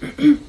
Mm-hmm.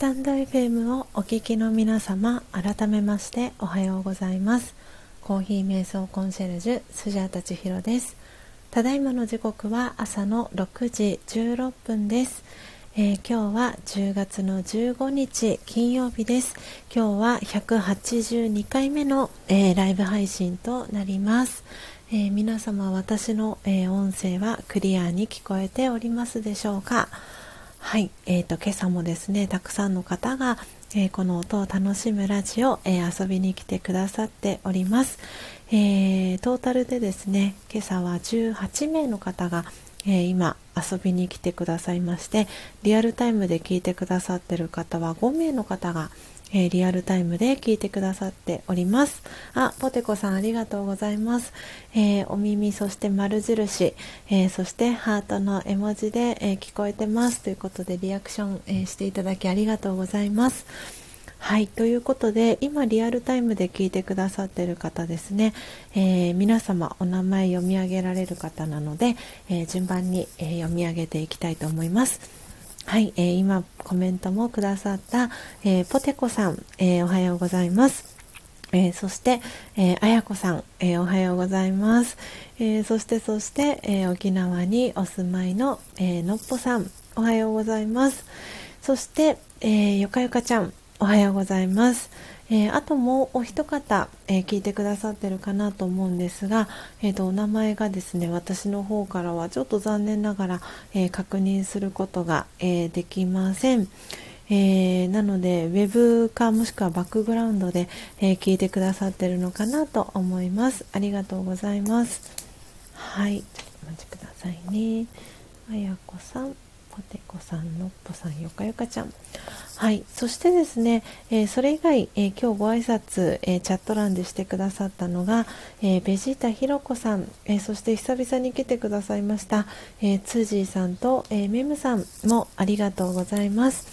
タンド FM をお聞きの皆様改めましておはようございます。コーヒー瞑想コンシェルジュスジャータチヒロです。ただいまの時刻は朝の6時16分です、えー、今日は10月の15日金曜日です。今日は182回目の、えー、ライブ配信となります、えー、皆様私の、え音声はクリアに聞こえておりますでしょうか？はい、えーと、今朝もですねたくさんの方が、えー、この音を楽しむラジオ、えー、遊びに来てくださっております、えー、トータルでですね今朝は18名の方が、え今遊びに来てくださいましてリアルタイムで聞いてくださってる方は5名の方が、えー、リアルタイムで聞いてくださっております。あ、ポテコさんありがとうございます。えー、お耳、そして丸印、えー、そしてハートの絵文字で、え聞こえてますということでリアクション、えしていただきありがとうございます。はい、ということで今リアルタイムで聞いてくださっている方ですね、えー、皆様お名前読み上げられる方なので、えー、順番に、えー、読み上げていきたいと思います。はい、えー、今コメントもくださった、えー、ポテコさん、えー、おはようございます。え、そして、え、あやこさん、え、おはようございます。えそして、そして、え沖縄にお住まいの、えのっぽさん、おはようございます。そして、えよかよかちゃん、おはようございます。えー、あともうお一方、えー、聞いてくださってるかなと思うんですが、えーと、お名前がですね私の方からはちょっと残念ながら、え確認することが、えできません。えー、なのでウェブかもしくはバックグラウンドで、えー、聞いてくださってるのかなと思います。ありがとうございます。はい。ちょっとお待ちくださいね。あやこさん。ポテコさんのっぽさんよかよかちゃん。はい。そしてですね、えー、それ以外、えー、今日ご挨拶、えー、チャット欄でしてくださったのが、えベジータひろこさん、えそして久々に来てくださいました、えツージーさんと、えメムさんもありがとうございます。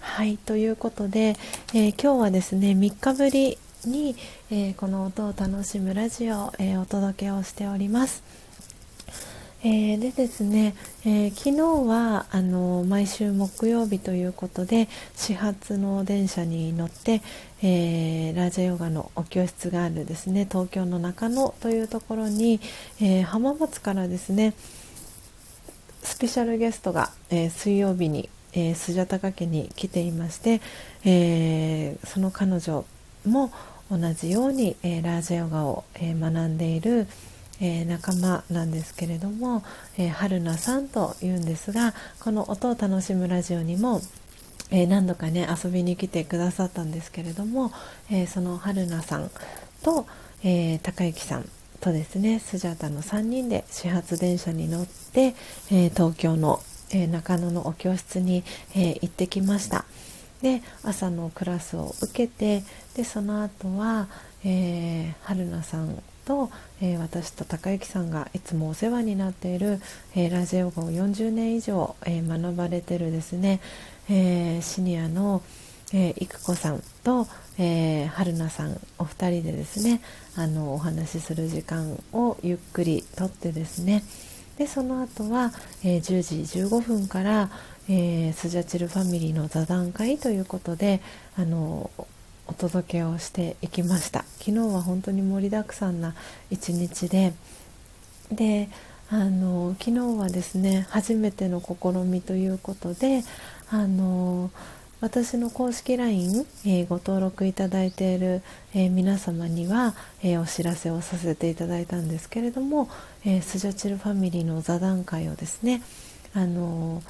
はい。ということで、え今日はですね3日ぶりに、えこの音を楽しむラジオを、えお届けをしております。えー、でですね、えー、昨日はあの毎週木曜日ということで始発の電車に乗って、えー、ラージャヨガのお教室があるですね東京の中野というところに、え浜松からですねスペシャルゲストが、え水曜日に、えスジャタカ家に来ていまして、えその彼女も同じように、えラージャヨガを、え学んでいる、えー、仲間なんですけれども、えー、春菜さんというんですがこの音を楽しむラジオにもえー、何度かね遊びに来てくださったんですけれども、えー、その春菜さんと、えー、高之さんとですねスジャータの3人で始発電車に乗って、え東京の、え中野のお教室に、え行ってきました。で朝のクラスを受けてでその後は、え春菜さんと、えー、私と高之さんがいつもお世話になっている、えー、ラジオ語を40年以上、えー、学ばれてるですね、えシニアの、えー、育子さんと、えー、春菜さんお二人でですねあのお話しする時間をゆっくりとってですねでその後は、えー、10時15分から、えー、スジャチルファミリーの座談会ということであのお届けをしていきました。昨日は本当に盛りだくさんな一日でであの昨日はですね初めての試みということであの私の公式 LINE、えー、ご登録いただいている、えー、皆様には、えー、お知らせをさせていただいたんですけれども、えスジャチルファミリーの座談会をですねあの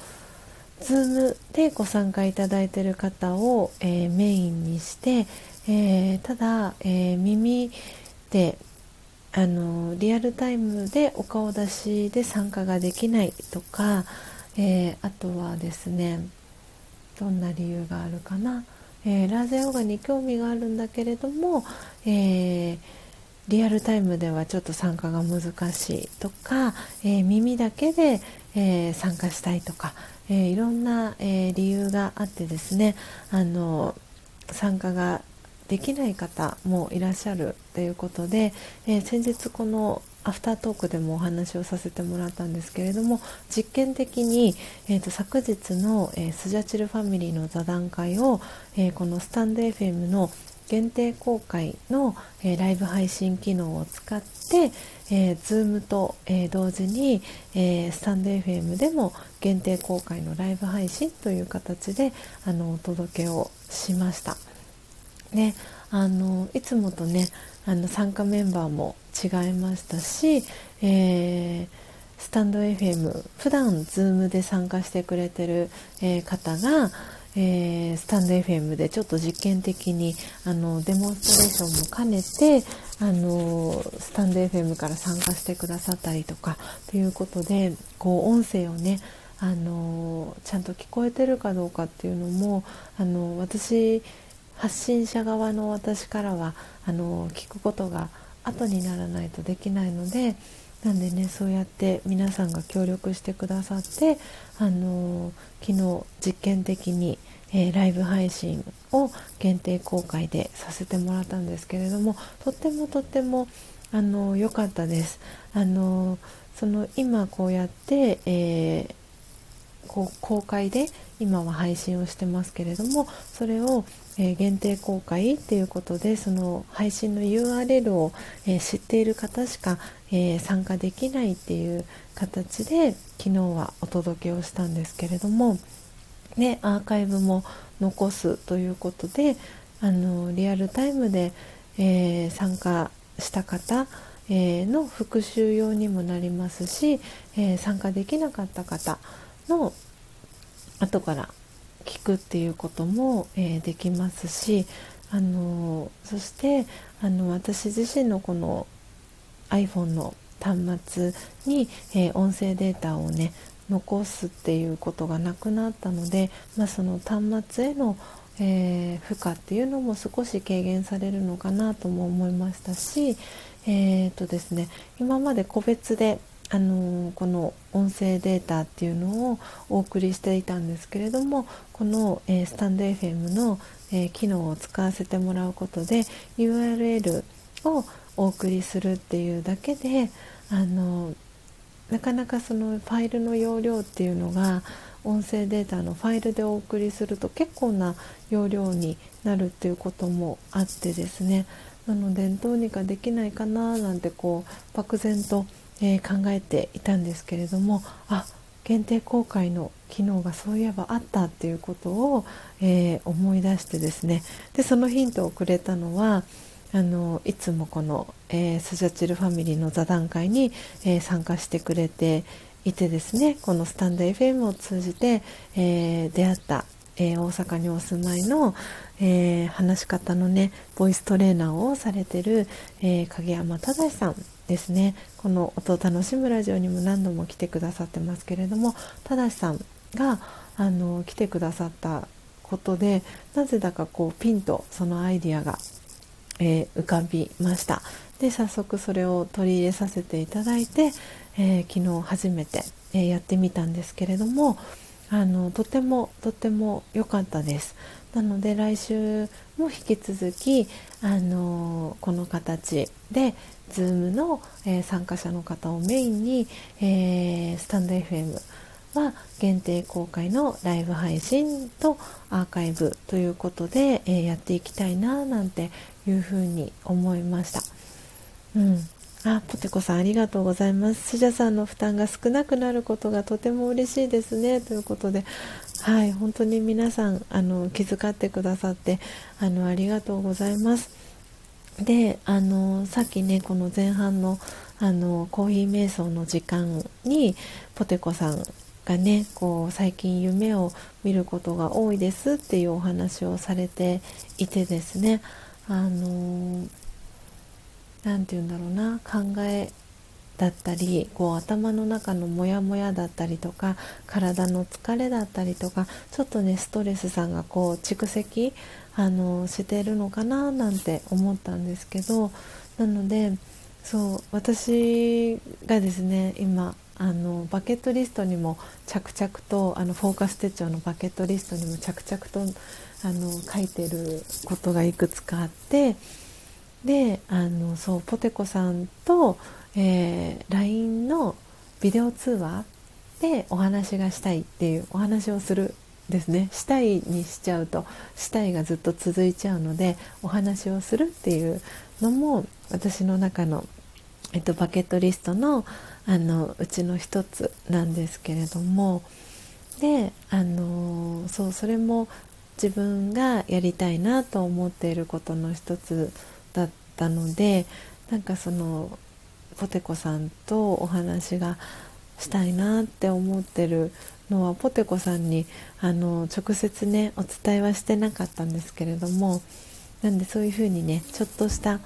Zoom でご参加いただいている方を、えー、メインにして、えー、ただ、えー、耳であのリアルタイムでお顔出しで参加ができないとか、えあとはですねどんな理由があるかな、えラーゼヨガに興味があるんだけれども、えリアルタイムではちょっと参加が難しいとか、え耳だけで、え参加したいとか、えー、いろんな、えー、理由があってですねあの参加ができない方もいらっしゃるということで、えー、先日このアフタートークでもお話をさせてもらったんですけれども実験的に、えーと、昨日の、えー、スジャチルファミリーの座談会を、えー、このスタンド FM の限定公開の、えー、ライブ配信機能を使って、えー、Zoom と、えー、同時に、えー、スタンド FM でも限定公開のライブ配信という形であのお届けをしました。ね、あのいつもとねあの参加メンバーも違いましたし、えー、スタンド FM 普段 Zoom で参加してくれてる、えー、方が、えー、スタンド FM でちょっと実験的にあのデモンストレーションも兼ねてあのスタンド FM から参加してくださったりとかということでこう音声をねあのちゃんと聞こえてるかどうかっていうのもあの私発信者側の私からはあの聞くことが後にならないとできないのでなんでねそうやって皆さんが協力してくださってあの昨日実験的に、えー、ライブ配信を限定公開でさせてもらったんですけれどもとってもとってもあの良かったです。あのその今こうやって、えーこう公開で今は配信をしてますけれどもそれを、えー、限定公開っていうことでその配信の URL を、えー、知っている方しか、えー、参加できないっていう形で昨日はお届けをしたんですけれども、ね、アーカイブも残すということであのリアルタイムで、え参加した方えの復習用にもなりますし、え参加できなかった方の後から聞くっていうことも、えー、できますしあのそしてあの私自身のこの iPhone の端末に、えー、音声データをね残すっていうことがなくなったので、まあ、その端末への、えー、負荷っていうのも少し軽減されるのかなとも思いましたし、えーとですね、今まで個別であのこの音声データっていうのをお送りしていたんですけれどもこの、えー、スタンド FM の、え、機能を使わせてもらうことで URL をお送りするっていうだけであのなかなかそのファイルの容量っていうのが音声データのファイルでお送りすると結構な容量になるっていうこともあってですね。なのでどうにかできないかななんてこう漠然とえー、考えていたんですけれどもあ限定公開の機能がそういえばあったっていうことを、えー、思い出してですね。でそのヒントをくれたのはあのいつもこの、えー、スジャチルファミリーの座談会に、えー、参加してくれていてですねこのスタンド FM を通じて、えー、出会った、え大阪にお住まいの、え話し方のねボイストレーナーをされてる、え影山忠さんですね。この音を楽しむラジオにも何度も来てくださってますけれどもただしさんがあの来てくださったことでなぜだかこうピンとそのアイディアが、えー、浮かびました。で早速それを取り入れさせていただいて、えー、昨日初めて、えー、やってみたんですけれどもあのとてもとても良かったです。なので来週も引き続きあのこの形で Zoom の、え、参加者の方をメインに、えー、スタンド FM は限定公開のライブ配信とアーカイブということで、えー、やっていきたいななんていうふうに思いました。うんあ、ポテコさんありがとうございます。スジャさんの負担が少なくなることがとても嬉しいですね。ということで、はい、本当に皆さん、あの、気遣ってくださって、あの、ありがとうございます。であのさっきねこの前半のあのコーヒー瞑想の時間にポテコさんがねこう最近夢を見ることが多いですっていうお話をされていてですねあの何て言うんだろうな考えだったりこう頭の中のモヤモヤだったりとか体の疲れだったりとかちょっとねストレスさんがこう蓄積あのしてるのかななんて思ったんですけどなのでそう私がですね今あのバケットリストにも着々とあのフォーカス手帳のバケットリストにも着々とあの書いてることがいくつかあってであのそうポテコさんと、えー、LINE のビデオ通話でお話がしたいっていうお話をするですね。したいにしちゃうとしたいがずっと続いちゃうのでお話をするっていうのも私の中の、えっと、バケットリストのあのうちの一つなんですけれどもであのそうそれも自分がやりたいなと思っていることの一つだったのでなんかそのポテコさんとお話がしたいなって思ってるのはポテコさんにあの直接ねお伝えはしてなかったんですけれどもなんでそういうふうにねちょっとした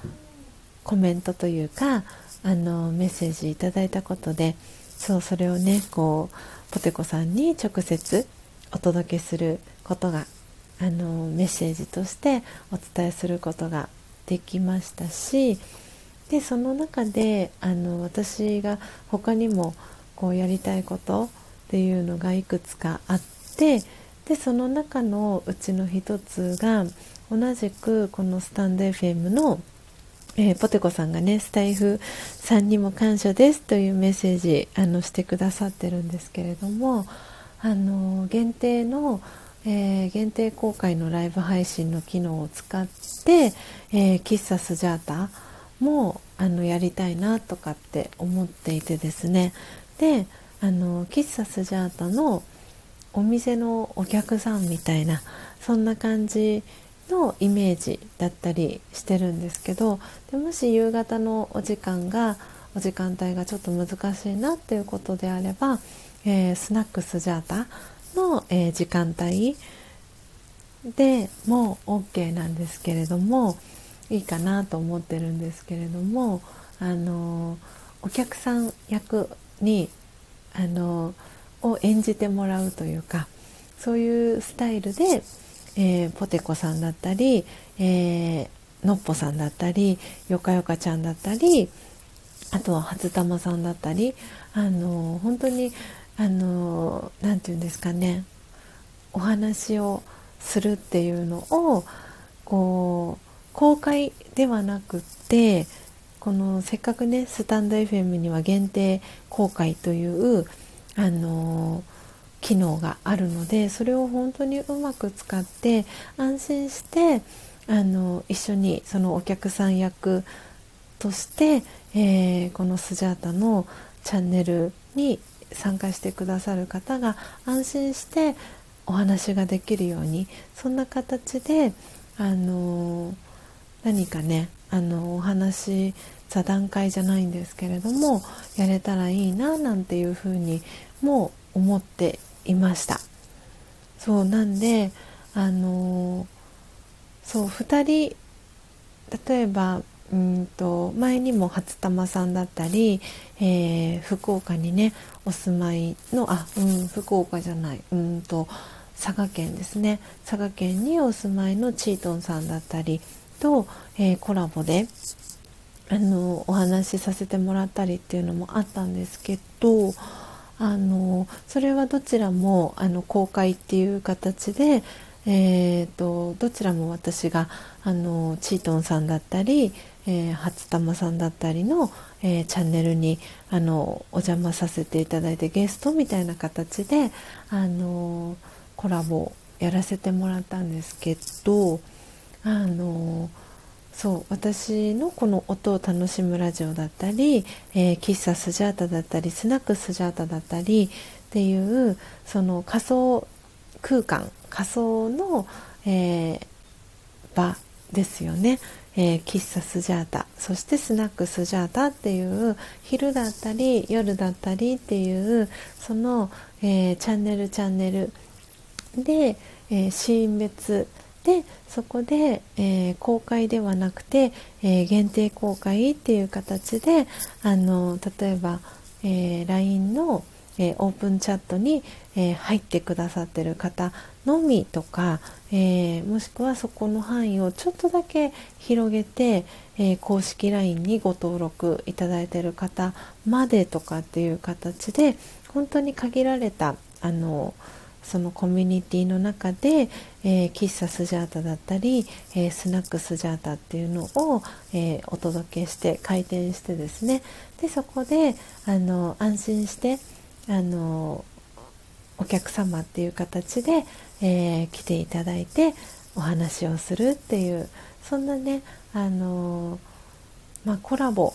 コメントというかあのメッセージいただいたことでそうそれをねこうポテコさんに直接お届けすることがあのメッセージとしてお伝えすることができましたしでその中であの私が他にもこうやりたいことっていうのがいくつかあってでその中のうちの一つが同じくこのスタンド FM の、えー、ポテコさんがねスタイフさんにも感謝ですというメッセージあのしてくださってるんですけれどもあの限定の、えー、限定公開のライブ配信の機能を使って、えー、喫茶スジャータもあのやりたいなとかって思っていてですね。であの喫茶スジャータのお店のお客さんみたいなそんな感じでのイメージだったりしてるんですけどでもし夕方のお時間がお時間帯がちょっと難しいなっていうことであれば、えー、スナックスジャータの、えー、時間帯でも OK なんですけれどもいいかなと思ってるんですけれどもあのお客さん役にあのを演じてもらうというかそういうスタイルで、えー、ポテコさんだったり、えー、のっぽさんだったりよかよかちゃんだったりあとは初玉さんだったりあの本当にあの何て言うんですかねお話をするっていうのをこう公開ではなくってこのせっかくねスタンド FM には限定公開というあの機能があるのでそれを本当にうまく使って安心してあの一緒にそのお客さん役として、えー、このスジャータのチャンネルに参加してくださる方が安心してお話ができるようにそんな形であの何かねあのお話座談会じゃないんですけれどもやれたらいいななんていうふうにも思っていました。そうなんであのそう2人例えばうんと前にも初玉さんだったり、えー、福岡にねお住まいのあうん福岡じゃないうんと佐賀県ですね。佐賀県にお住まいのチートンさんだったりと、えー、コラボであのお話しさせてもらったりっていうのもあったんですけどあのそれはどちらもあの公開っていう形で、えーと、どちらも私があのチートンさんだったり、えー、初玉さんだったりの、えー、チャンネルにあのお邪魔させていただいてゲストみたいな形であのコラボやらせてもらったんですけどあのそう私のこの音を楽しむラジオだったり、えー、喫茶スジャータだったりスナックスジャータだったりっていうその仮想空間仮想の、えー、場ですよね、えー、喫茶スジャータ。そしてスナックスジャータっていう昼だったり夜だったりっていうその、え、チャンネルチャンネルで、えー、シーン別でそこで、えー、公開ではなくて、えー、限定公開っていう形であの例えば、えー、LINE の、えー、オープンチャットに、え、入ってくださってる方のみとか、え、もしくはそこの範囲をちょっとだけ広げて、え、公式 LINE にご登録いただいてる方までとかっていう形で本当に限られたあのそのコミュニティの中で、えー、喫茶スジャータだったり、えー、スナックスジャータっていうのを、えー、お届けして開店してですね。でそこであの安心してあのお客様っていう形で、え来ていただいてお話をするっていうそんなねあのまあ、コラボ。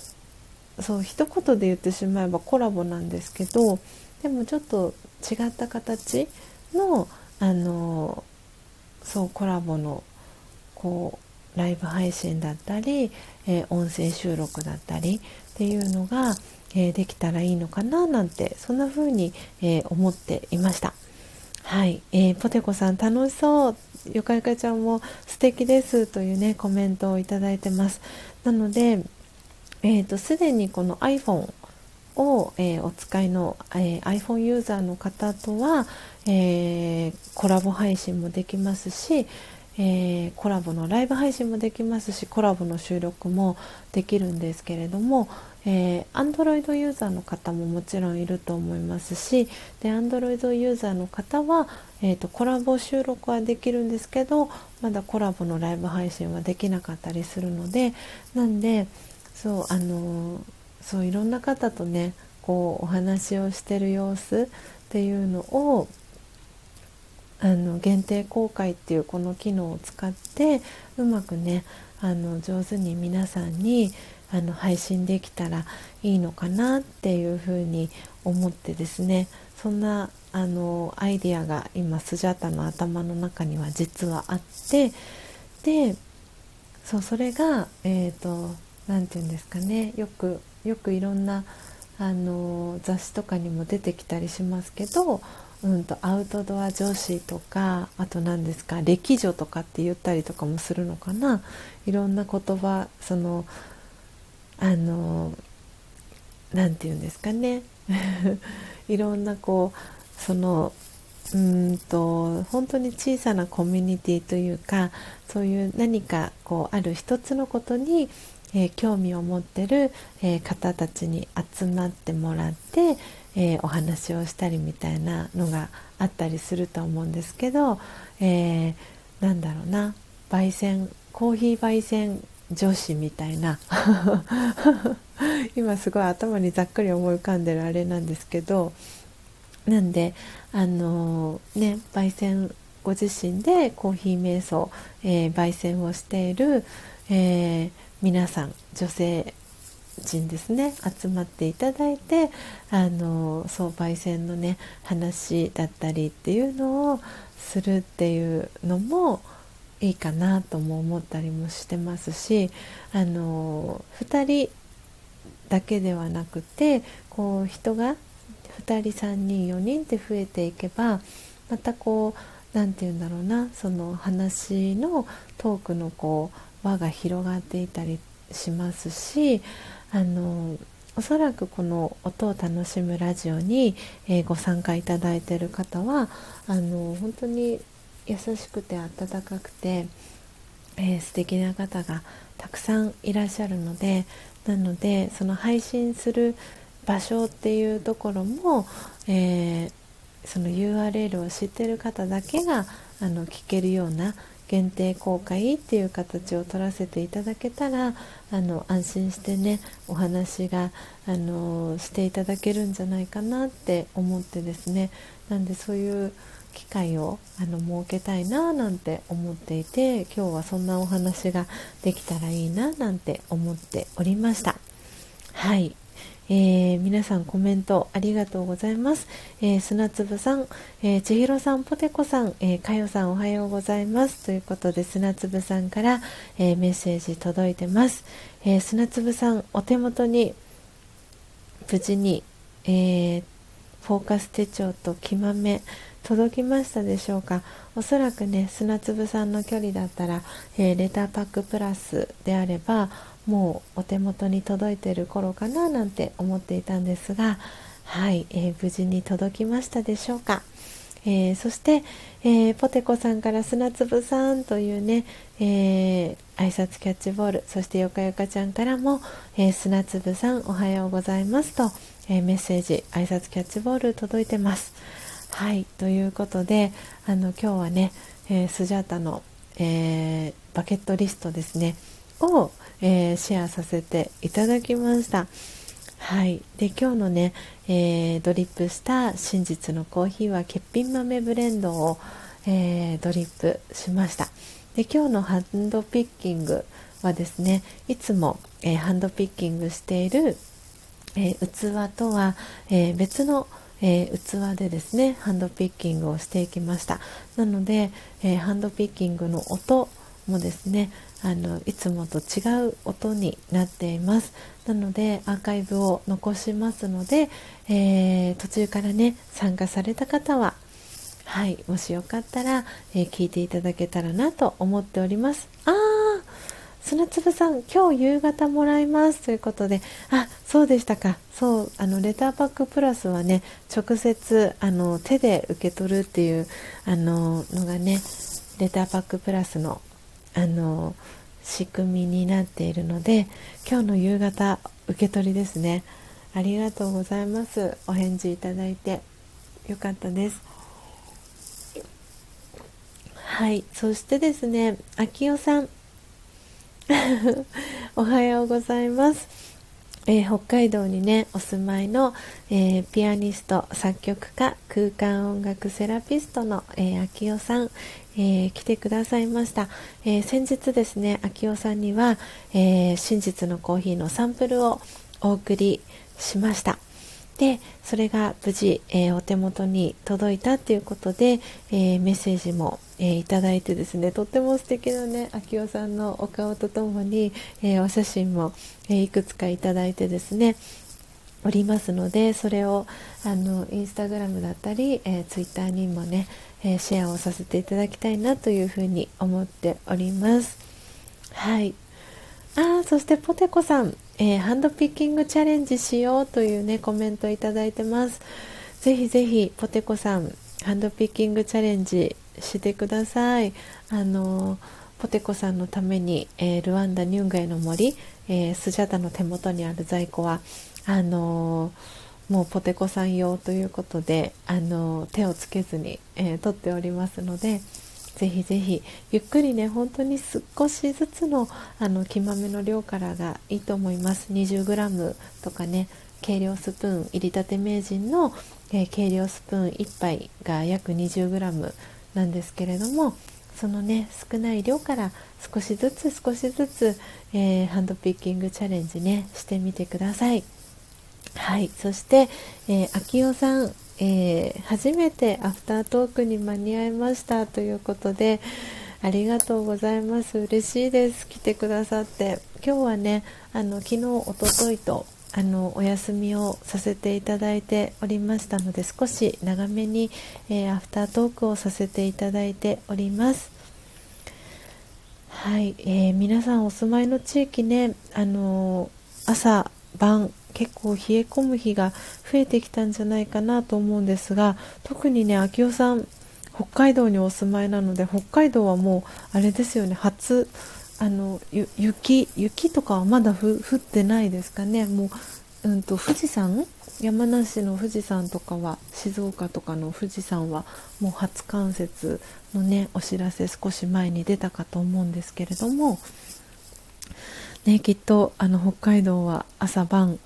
そう一言で言ってしまえばコラボなんですけどでもちょっと違った形のあのそうコラボのこうライブ配信だったり、えー、音声収録だったりっていうのが、えー、できたらいいのかななんてそんな風に、えー、思っていました。はい、えー、ポテコさん楽しそう。よかよかちゃんも素敵ですというねコメントをいただいてます。なのでえーと、すでにこの iPhone を、えー、お使いの、えー、iPhone ユーザーの方とは、えー、コラボ配信もできますし、えコラボのライブ配信もできますしコラボの収録もできるんですけれども、えー、Android ユーザーの方ももちろんいると思いますしで Android ユーザーの方は、えーとコラボ収録はできるんですけどまだコラボのライブ配信はできなかったりするのでなんでそうあのそういろんな方とねこうお話をしてる様子っていうのをあの限定公開っていうこの機能を使ってうまくねあの上手に皆さんにあの配信できたらいいのかなっていうふうに思ってですね。そんなあのアイデアが今スジャタの頭の中には実はあってでそうそれが、えーと何て言うんですかね。よくよくいろんなあの雑誌とかにも出てきたりしますけど、うんと、アウトドア女子とかあと何ですか歴女とかって言ったりとかもするのかな。いろんな言葉そのあの何て言うんですかね。いろんなこうそのうんと本当に小さなコミュニティというかそういう何かこうある一つのことにえー、興味を持ってる、えー、方たちに集まってもらって、えー、お話をしたりみたいなのがあったりすると思うんですけど、えなんだろうな。焙煎コーヒー焙煎女子みたいな。今すごい頭にざっくり思い浮かんでるあれなんですけどなんであのね焙煎ご自身でコーヒー瞑想、えー、焙煎をしている、えー皆さん女性人ですね集まっていただいてあのそう焙煎のね話だったりっていうのをするっていうのもいいかなとも思ったりもしてますしあの2人だけではなくてこう人が2人3人4人って増えていけばまたこう何て言うんだろうなその話のトークのこう輪が広がっていたりしますしあのおそらくこの音を楽しむラジオに、えー、ご参加いただいている方はあの本当に優しくて温かくて、えー、素敵な方がたくさんいらっしゃるのでなのでその配信する場所っていうところも、えー、その URL を知ってる方だけがあの聞けるような限定公開っていう形を取らせていただけたらあの安心してねお話があのしていただけるんじゃないかなって思ってですねなんでそういう機会をあの設けたいななんて思っていて今日はそんなお話ができたらいいななんて思っておりました。はいえー、皆さんコメントありがとうございます。えー、砂粒さん、えー、千尋さん、ポテコさん、えー、かよさんおはようございます。ということで砂粒さんから、えー、メッセージ届いてます。えー、砂粒さん、お手元に無事に、えー、フォーカス手帳と木豆届きましたでしょうかおそらくね砂粒さんの距離だったら、えー、レターパックプラスであればもうお手元に届いている頃かななんて思っていたんですがはい、えー、無事に届きましたでしょうか、えー、そして、えー、ポテコさんから砂粒さんというね、えー、挨拶キャッチボールそしてよかよかちゃんからも、え砂粒さんおはようございますと、えメッセージ挨拶キャッチボール届いてます。はいということであの今日はね、え、スジャータの、え、バケットリストですねを、えー、シェアさせていただきました。はい、で今日のね、えー、ドリップした真実のコーヒーは欠品豆ブレンドを、えー、ドリップしました。で今日のハンドピッキングはですねいつも、えー、ハンドピッキングしている、え器とは、え別のえー、器でですねハンドピッキングをしていきました。なので、えー、ハンドピッキングの音もですねあのいつもと違う音になっています。なのでアーカイブを残しますので、えー、途中からね参加された方ははいもしよかったら、え聞いていただけたらなと思っております。あー砂粒さん今日夕方もらいます。ということであそうでしたか。そうあのレターパックプラスはね直接あの手で受け取るっていうあののがねレターパックプラスのあの仕組みになっているので今日の夕方受け取りですね。ありがとうございます。お返事いただいてよかったです。はい。そしてですね秋代さん。おはようございます、えー、北海道にねお住まいの、えー、ピアニスト作曲家空間音楽セラピストの、えー、秋代さん、え来てくださいました、え先日ですね秋代さんには、え真実のコーヒーのサンプルをお送りしました。でそれが無事、え、お手元に届いたということで、え、メッセージも、え、いただいてですねとっても素敵なね秋代さんのお顔とともに、えお写真も、えいくつかいただいてですねおりますのでそれをあのインスタグラムだったり、えー、ツイッターにもね、えシェアをさせていただきたいなというふうに思っております。はい。あそしてポテコさん。えー、ハンドピッキングチャレンジしようというねコメントいただいてます。ぜひぜひポテコさんハンドピッキングチャレンジしてください。あのポテコさんのために、えー、ルワンダ・ニュンガイの森、えー、スジャタの手元にある在庫はあのもうポテコさん用ということで、あの手をつけずに、え取っておりますのでぜひぜひゆっくりね本当に少しずつのあの木豆の量からがいいと思います。20g とかね計量スプーン入りたて名人の、えー、計量スプーン1杯が約 20g なんですけれどもそのね少ない量から少しずつ少しずつ、えー、ハンドピッキングチャレンジねしてみてください。はい。そして、えー、秋代さんえー、初めてアフタートークに間に合いましたということでありがとうございます。嬉しいです。来てくださって。今日はねあの昨日おとといとあのお休みをさせていただいておりましたので少し長めに、えー、アフタートークをさせていただいております。はい、えー、皆さんお住まいの地域ねあの朝晩結構冷え込む日が増えてきたんじゃないかなと思うんですが特にね秋代さん北海道にお住まいなので北海道はもうあれですよね初あの雪雪とかはまだ降ってないですかね。もう、うんと、富士山？山梨の富士山とかは静岡とかの富士山はもう初冠雪のねお知らせ少し前に出たかと思うんですけれどもね、きっとあの北海道は朝晩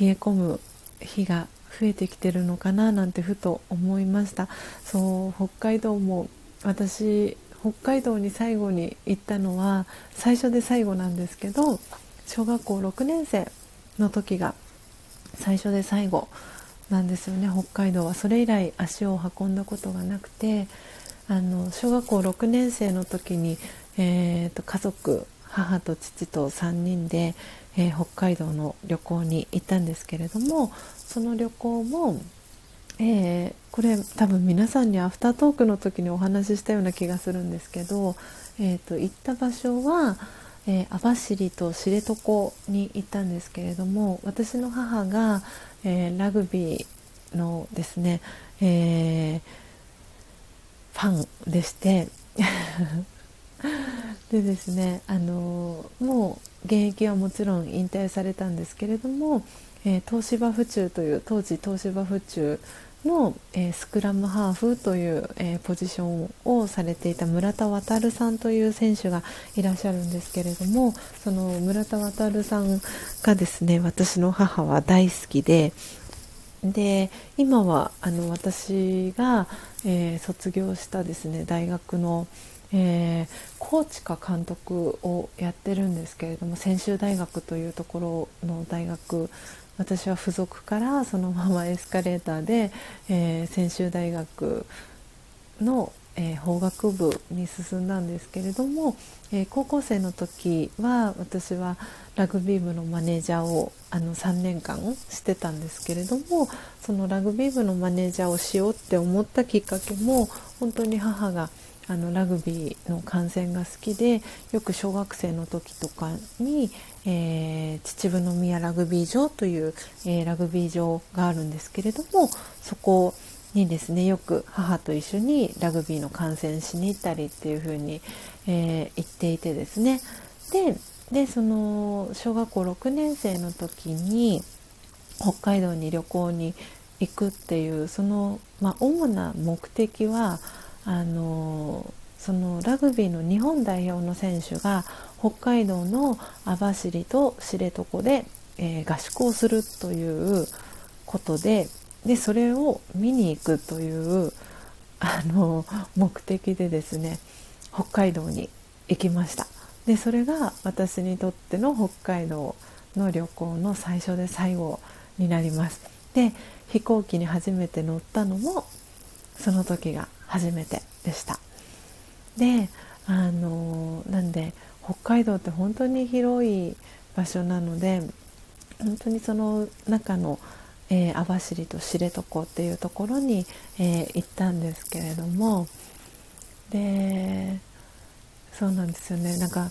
冷え込む日が増えてきてるのかななんてふと思いました。そう北海道も私北海道に最後に行ったのは最初で最後なんですけど小学校6年生の時が最初で最後なんですよね。北海道はそれ以来足を運んだことがなくてあの小学校6年生の時に、えーと家族母と父と3人で、えー、北海道の旅行に行ったんですけれどもその旅行も、えー、これ多分皆さんにアフタートークの時にお話ししたような気がするんですけど、えーと、行った場所は、えー、網走と知床に行ったんですけれども私の母が、え、ラグビーのですね、えファンでして でですねあのもう現役はもちろん引退されたんですけれども、えー、東芝府中という当時東芝府中の、えー、スクラムハーフという、えー、ポジションをされていた村田航さんという選手がいらっしゃるんですけれどもその村田航さんがですね私の母は大好きでで今はあの私が、えー、卒業したですね大学の、えー、コーチか監督をやってるんですけれども専修大学というところの大学私は付属からそのままエスカレーターで、えー、専修大学の、えー、法学部に進んだんですけれども、えー、高校生の時は私はラグビー部のマネージャーをあの3年間してたんですけれどもそのラグビー部のマネージャーをしようって思ったきっかけも本当に母があのラグビーの観戦が好きでよく小学生の時とかに、えー、秩父宮ラグビー場という、えー、ラグビー場があるんですけれどもそこにですねよく母と一緒にラグビーの観戦しに行ったりっていう風に、えー、言っていてですね。ででその小学校6年生の時に北海道に旅行に行くっていうその、まあ、主な目的はあのそのラグビーの日本代表の選手が北海道の網走と知床で、えー、合宿をするということででそれを見に行くというあの目的でですね北海道に行きました。でそれが私にとっての北海道の旅行の最初で最後になります。で飛行機に初めて乗ったのもその時が初めてでした。であのなんで北海道って本当に広い場所なので本当にその中の、えー、網走と知床っていうところに、えー、行ったんですけれどもでそうなんですよね。なんか、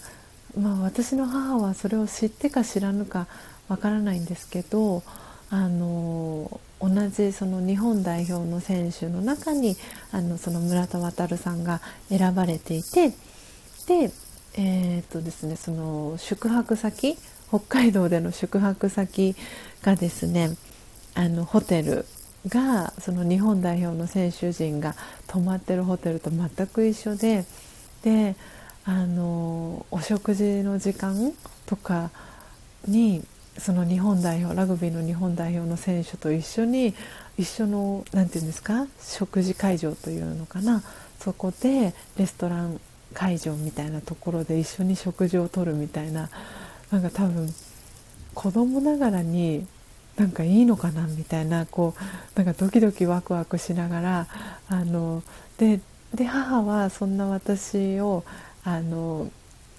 まあ、私の母はそれを知ってか知らぬかわからないんですけどあの同じその日本代表の選手の中にあのその村田航さんが選ばれていてで,、えーとですね、その宿泊先北海道での宿泊先がですねあのホテルがその日本代表の選手陣が泊まってるホテルと全く一緒でであのお食事の時間とかにその日本代表ラグビーの日本代表の選手と一緒に一緒の何て言うんですか食事会場というのかな。そこでレストラン会場みたいなところで一緒に食事をとるみたいな。なんか多分子供ながらになんかいいのかなみたいなこうなんかドキドキワクワクしながらあのでで母はそんな私をあの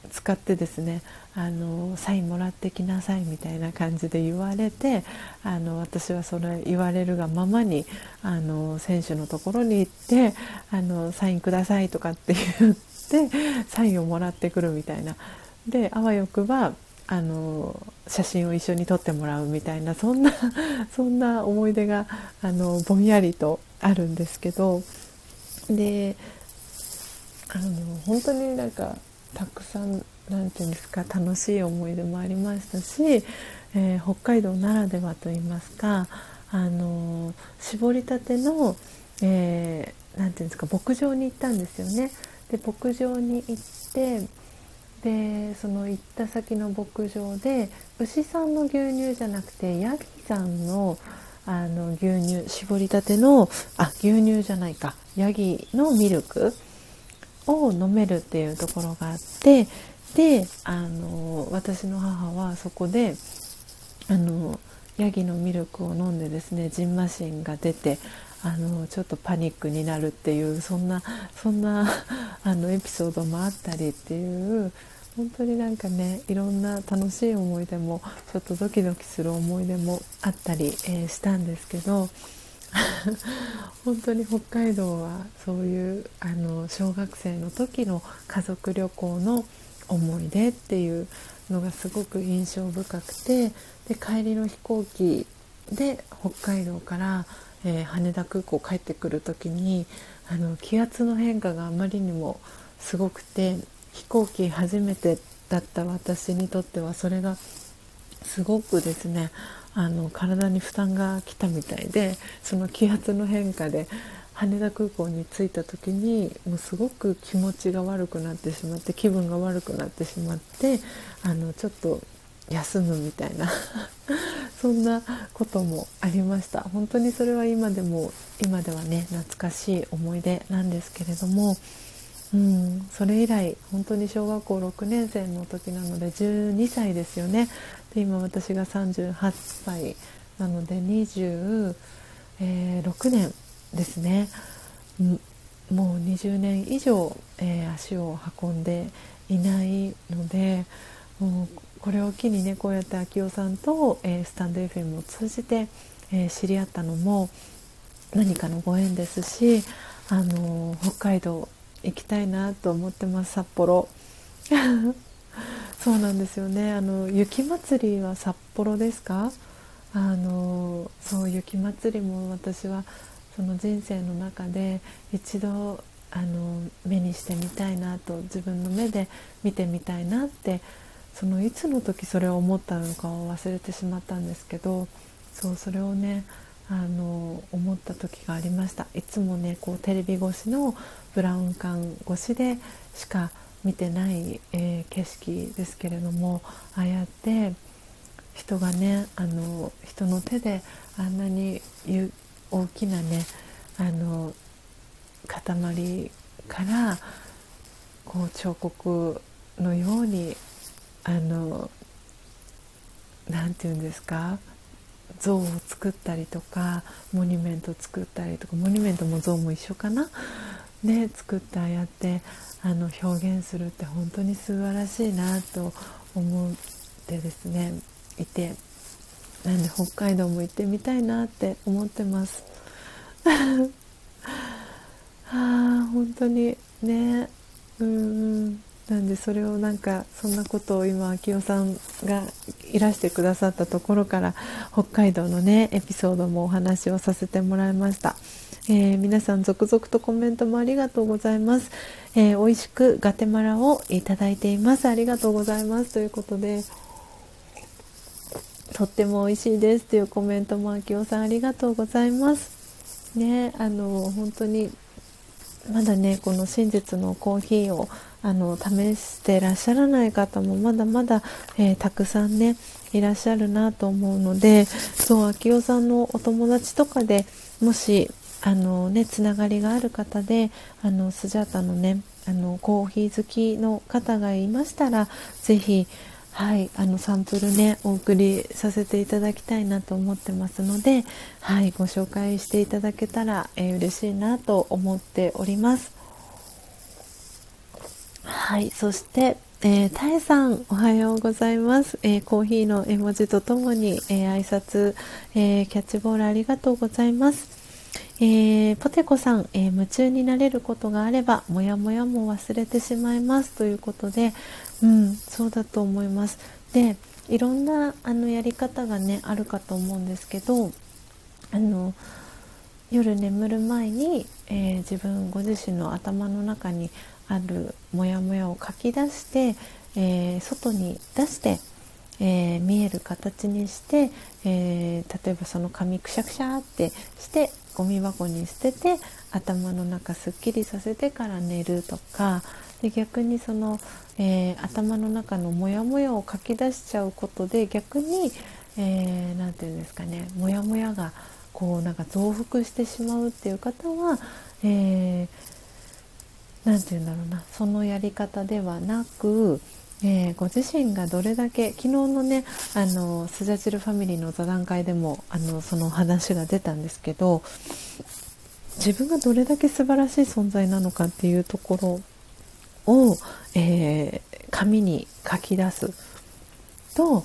使ってですねあのサインもらってきなさいみたいな感じで言われてあの私はそれ言われるがままにあの選手のところに行ってあのサインくださいとかって言ってサインをもらってくるみたいな。であわよくばあの写真を一緒に撮ってもらうみたいなそんな そんな思い出があのぼんやりとあるんですけど。であの本当になんかたくさん何て言うんですか楽しい思い出もありましたし、えー、北海道ならではといいますかあの絞りたての、えー、て言うんですか牧場に行ったんですよね。で牧場に行ってでその行った先の牧場で牛さんの牛乳じゃなくてヤギさんのあの牛乳絞りたてのあ牛乳じゃないかヤギのミルクを飲めるっていうところがあってであの私の母はそこであのヤギのミルクを飲んでですねジンマシンが出てあのちょっとパニックになるっていうそんなそんな あのエピソードもあったりっていう本当になんかねいろんな楽しい思い出もちょっとドキドキする思い出もあったり、えー、したんですけど 本当に北海道はそういうあの小学生の時の家族旅行の思い出っていうのがすごく印象深くてで帰りの飛行機で北海道から、えー、羽田空港帰ってくる時にあの気圧の変化があまりにもすごくて飛行機初めてだった私にとってはそれがすごくですねあの体に負担が来たみたいでその気圧の変化で羽田空港に着いた時にもうすごく気持ちが悪くなってしまって気分が悪くなってしまってあのちょっと休むみたいな そんなこともありました。本当にそれは今でも今ではね懐かしい思い出なんですけれども、うん、それ以来本当に小学校6年生の時なので12歳ですよね。で今私が38歳なので26年ですね。うんもう20年以上、えー、足を運んでいないのでもうこれを機にねこうやって秋代さんと、えー、スタンド FM を通じて、えー、知り合ったのも何かのご縁ですし、あの北海道行きたいなと思ってます札幌。そうなんですよね。あの雪まつりは札幌ですか？あのそう雪まつりも私はその人生の中で一度あの目にしてみたいなと自分の目で見てみたいなってそのいつの時それを思ったのかを忘れてしまったんですけどそうそれをねあの思った時がありました。いつもねこうテレビ越しのブラウン管越しでしか見てない、えー、景色ですけれどもああやって人がねあの人の手であんなに大きなねあの塊からこう彫刻のようにあのなんて言うんですか？像を作ったりとかモニュメント作ったりとかモニュメントも像も一緒かな？で作ってああやってあの表現するって本当に素晴らしいなと思ってですねいてなんで北海道も行ってみたいなって思ってます。あ本当にね。うん。なんでそれをなんかそんなことを今明夫さんがいらしてくださったところから北海道のねエピソードもお話をさせてもらいました、えー、皆さん続々とコメントもありがとうございます、えー、美味しくガテマラをいただいています。ありがとうございます。ということでとっても美味しいですというコメントも明夫さんありがとうございます。ねあの本当にまだねこの真実のコーヒーをあの試してらっしゃらない方もまだまだ、えー、たくさんねいらっしゃるなと思うのでそう秋代さんのお友達とかでもしあのねつながりがある方であのスジャータのねあのコーヒー好きの方がいましたら是非はい、あのサンプルねお送りさせていただきたいなと思ってますので、はい、ご紹介していただけたら、えー、嬉しいなと思っております。はい、そして、えー、タエさんおはようございます、えー、コーヒーの絵文字とともに、えー、挨拶、えキャッチボールありがとうございます。えポテコさん、え夢中になれることがあればモヤモヤも忘れてしまいますということで、うん、そうだと思います。でいろんなあのやり方がねあるかと思うんですけどあの夜眠る前に、えー、自分ご自身の頭の中にあるモヤモヤを書き出して、えー、外に出して、えー、見える形にして、え例えばその紙くしゃくしゃってしてゴミ箱に捨てて頭の中すっきりさせてから寝るとかで逆にその、え、頭の中のモヤモヤを書き出しちゃうことで逆に何、えー、て言うんですかねモヤモヤがこうなんか増幅してしまうっていう方は、えー、何て言うんだろうな。そのやり方ではなく、えー、ご自身がどれだけ昨日のねあのスジャチルファミリーの座談会でもあのその話が出たんですけど自分がどれだけ素晴らしい存在なのかっていうところを、えー、紙に書き出す。と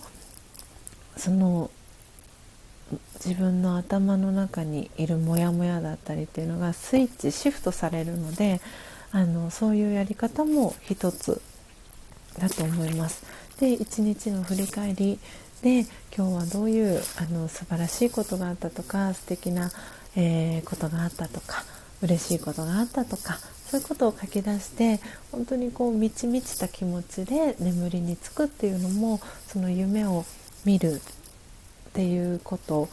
その自分の頭の中にいるモヤモヤだったりっていうのがスイッチシフトされるのであのそういうやり方も一つだと思います。で一日の振り返りで今日はどういうあの素晴らしいことがあったとか素敵な、えー、ことがあったとか嬉しいことがあったとかそういうことを書き出して本当にこう満ち満ちた気持ちで眠りにつくっていうのもその夢を見るっていうこと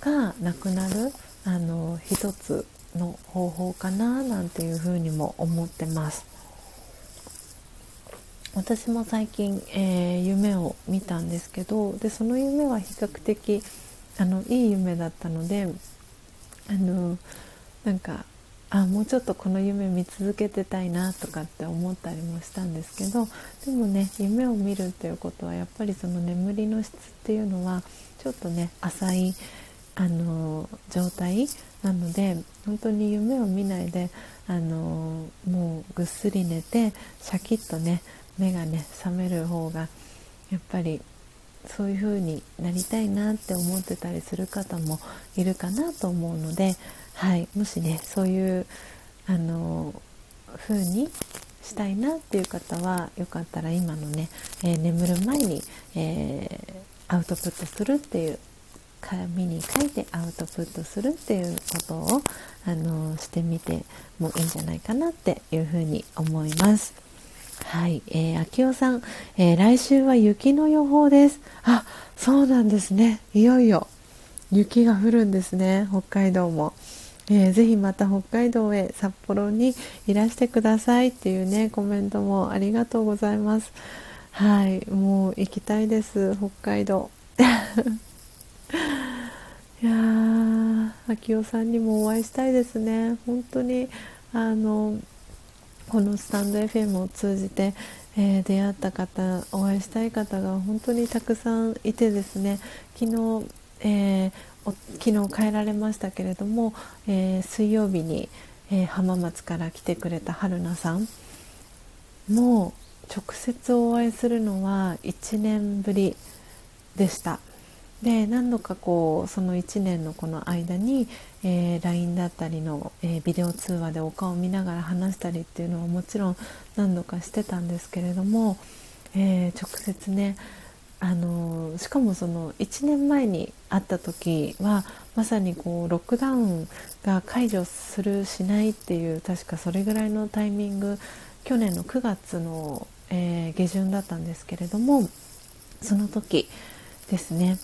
がなくなるあの一つの方法かななんていうふうにも思ってます。私も最近、えー、夢を見たんですけどでその夢は比較的あのいい夢だったのであのなんかあもうちょっとこの夢見続けてたいなとかって思ったりもしたんですけどでもね夢を見るっていうことはやっぱりその眠りの質っていうのはちょっとね浅いあの状態なので本当に夢を見ないであのもうぐっすり寝てシャキッとね目がね覚める方がやっぱりそういう風になりたいなって思ってたりする方もいるかなと思うので、はい、もしねそういうあの風にしたいなっていう方はよかったら今のね、えー、眠る前に、えー、アウトプットするっていう紙に書いてアウトプットするっていうことをあのしてみてもいいんじゃないかなっていうふうに思います。はい、えー、秋代さん、えー、来週は雪の予報です。あ、そうなんですね。いよいよ雪が降るんですね。北海道も。えー、ぜひまた北海道へ札幌にいらしてくださいっていうねコメントもありがとうございますはいもう行きたいです北海道 いやー秋代さんにもお会いしたいですね。本当にあのこのスタンド FM を通じて、えー、出会った方お会いしたい方が本当にたくさんいてですね。昨日、えー、昨日帰られましたけれども、えー、水曜日に、え浜松から来てくれた春菜さん。もう直接お会いするのは1年ぶりでした。で何度かこうその1年のこの間に、えー、LINE だったりの、えー、ビデオ通話でお顔を見ながら話したりっていうのはもちろん何度かしてたんですけれども、えー、直接ねあのしかもその1年前に会った時はまさにこうロックダウンが解除するしないっていう確かそれぐらいのタイミング去年の9月の、え下旬だったんですけれどもその時ですね。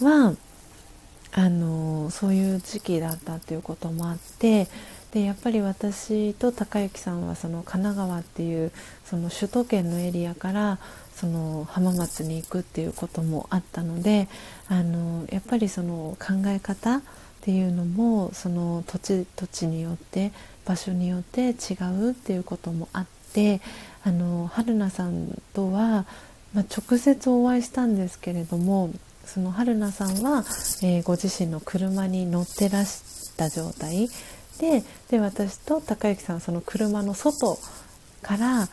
はあのそういう時期だったっていうこともあってでやっぱり私と高之さんはその神奈川っていうその首都圏のエリアからその浜松に行くっていうこともあったのであのやっぱりその考え方っていうのもその土地土地によって場所によって違うっていうこともあってあの春菜さんとは、まあ、直接お会いしたんですけれどもその春菜さんは、えー、ご自身の車に乗ってらした状態でで私と高之さんはその車の外から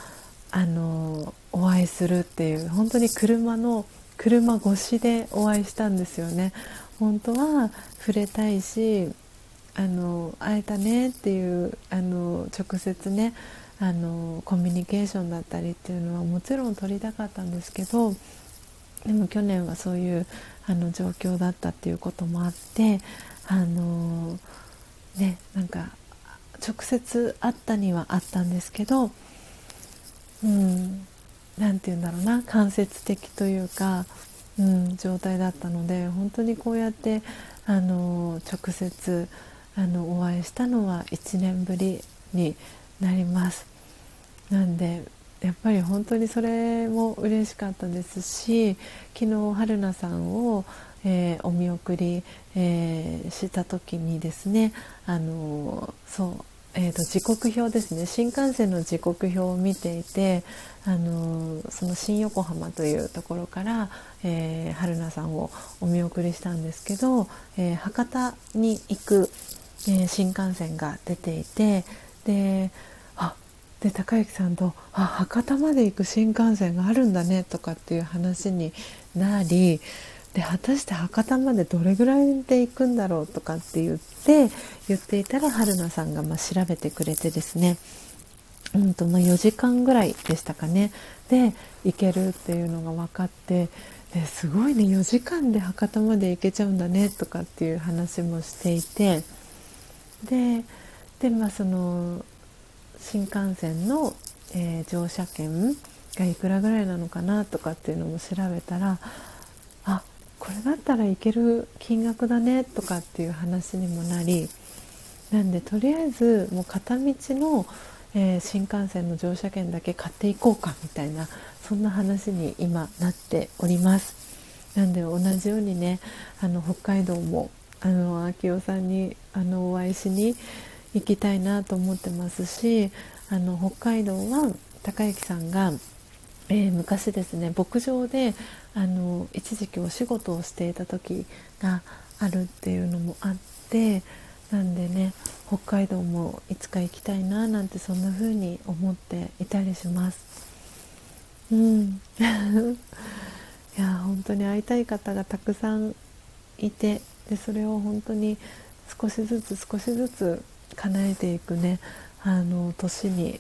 あのお会いするっていう本当に車の車越しでお会いしたんですよね。本当は触れたいしあの会えたねっていうあの直接ねあのコミュニケーションだったりっていうのはもちろん取りたかったんですけどでも去年はそういうあの状況だったっていうこともあってあのねなんか直接会ったにはあったんですけどうん何て言うんだろうな間接的というか、うん、状態だったので本当にこうやってあの直接あのお会いしたのは1年ぶりになります。なんでやっぱり本当にそれも嬉しかったですし昨日春菜さんを、えー、お見送り、えー、した時にですねあのそうえーと、時刻表ですね新幹線の時刻表を見ていてあのその新横浜というところから、えー、春菜さんをお見送りしたんですけど、えー、博多に行く、えー、新幹線が出ていてでで高之さんと「あ博多まで行く新幹線があるんだね」とかっていう話になりで果たして博多までどれぐらいで行くんだろうとかって言って言っていたら春菜さんがま調べてくれてですね。うんとま4時間ぐらいでしたかね。で行けるっていうのが分かってですごいね4時間で博多まで行けちゃうんだねとかっていう話もしていて。ででまあその新幹線の、えー、乗車券がいくらぐらいなのかなとかっていうのも調べたらあこれだったらいける金額だねとかっていう話にもなりなんでとりあえずもう片道の、えー、新幹線の乗車券だけ買っていこうかみたいなそんな話に今なっております。なんで同じようにねあの北海道もあの秋代さんにあのお会いしに行きたいなと思ってますしあの北海道は高之さんが、えー、昔ですね牧場であの一時期お仕事をしていた時があるっていうのもあってなんでね北海道もいつか行きたいななんてそんな風に思っていたりします。うん。いや本当に会いたい方がたくさんいてでそれを本当に少しずつ少しずつ叶えていくねあの年に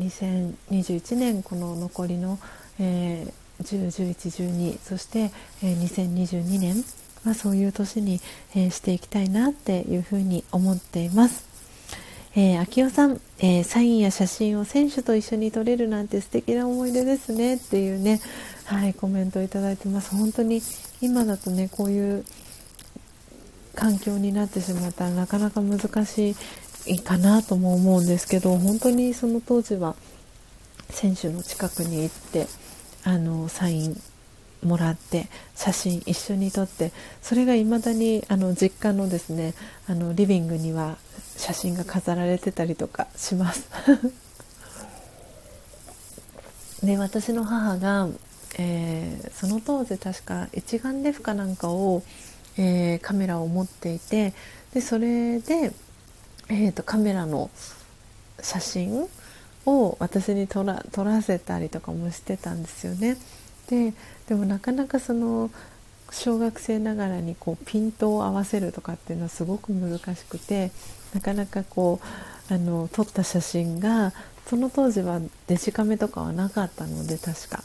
2021年この残りの、えー、101112そして、えー、2022年まあ、そういう年に、えー、していきたいなっていうふうに思っています。えー、秋代さん、えー、サインや写真を選手と一緒に撮れるなんて素敵な思い出ですねっていうね、はい、コメントをいただいてます。本当に今だとね、こういう環境になってしまったらなかなか難しいいかなとも思うんですけど、本当にその当時は選手の近くに行って、あの、サインもらって写真一緒に撮ってそれがいまだにあの実家のですねあのリビングには写真が飾られてたりとかします。で私の母が、えー、その当時確か一眼レフかなんかを、えー、カメラを持っていてでそれで、えーと、カメラの写真を私に撮ら撮らせたりとかもしてたんですよね。ででもなかなかその小学生ながらにこうピントを合わせるとかっていうのはすごく難しくてなかなかこうあの撮った写真がその当時はデジカメとかはなかったので確か。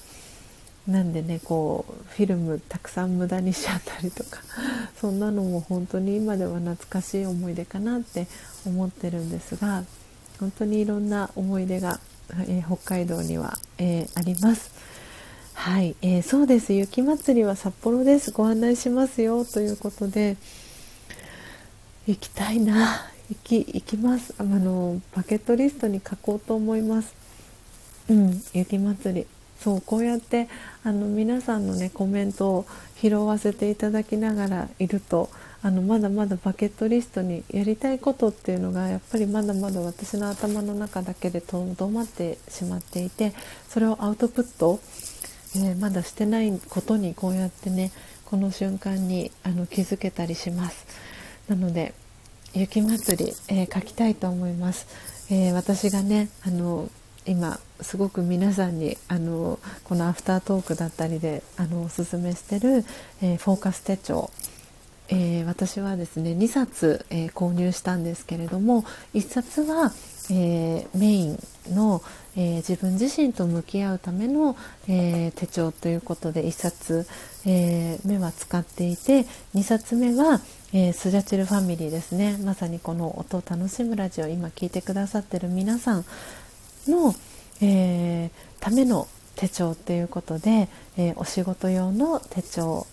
なんでねこうフィルムたくさん無駄にしちゃったりとか そんなのも本当に今では懐かしい思い出かなって思ってるんですが本当にいろんな思い出が、えー、北海道には、えー、あります。はい、えー、そうです。雪まつりは札幌です。ご案内しますよということで行きたいな。行き行きます。あのバケットリストに書こうと思います。うん雪まつり。そうこうやってあの皆さんのねコメントを拾わせていただきながらいるとあのまだまだバケットリストにやりたいことっていうのがやっぱりまだまだ私の頭の中だけでとどまってしまっていてそれをアウトプットえー、まだしてないことにこうやってねこの瞬間にあの気づけたりします。なので雪まつり、えー、書きたいと思います、えー、私がねあの今すごく皆さんにあのこのアフタートークだったりであのおすすめしてる、えフォーカス手帳。えー、私はですね2冊、えー、購入したんですけれども1冊は、え、メインの、え自分自身と向き合うための、え手帳ということで1冊、え目は使っていて2冊目は、えスジャチルファミリーですね。まさにこの音を楽しむラジオ今聞いてくださってる皆さん。の、えための手帳っていうことで、えお仕事用の手帳、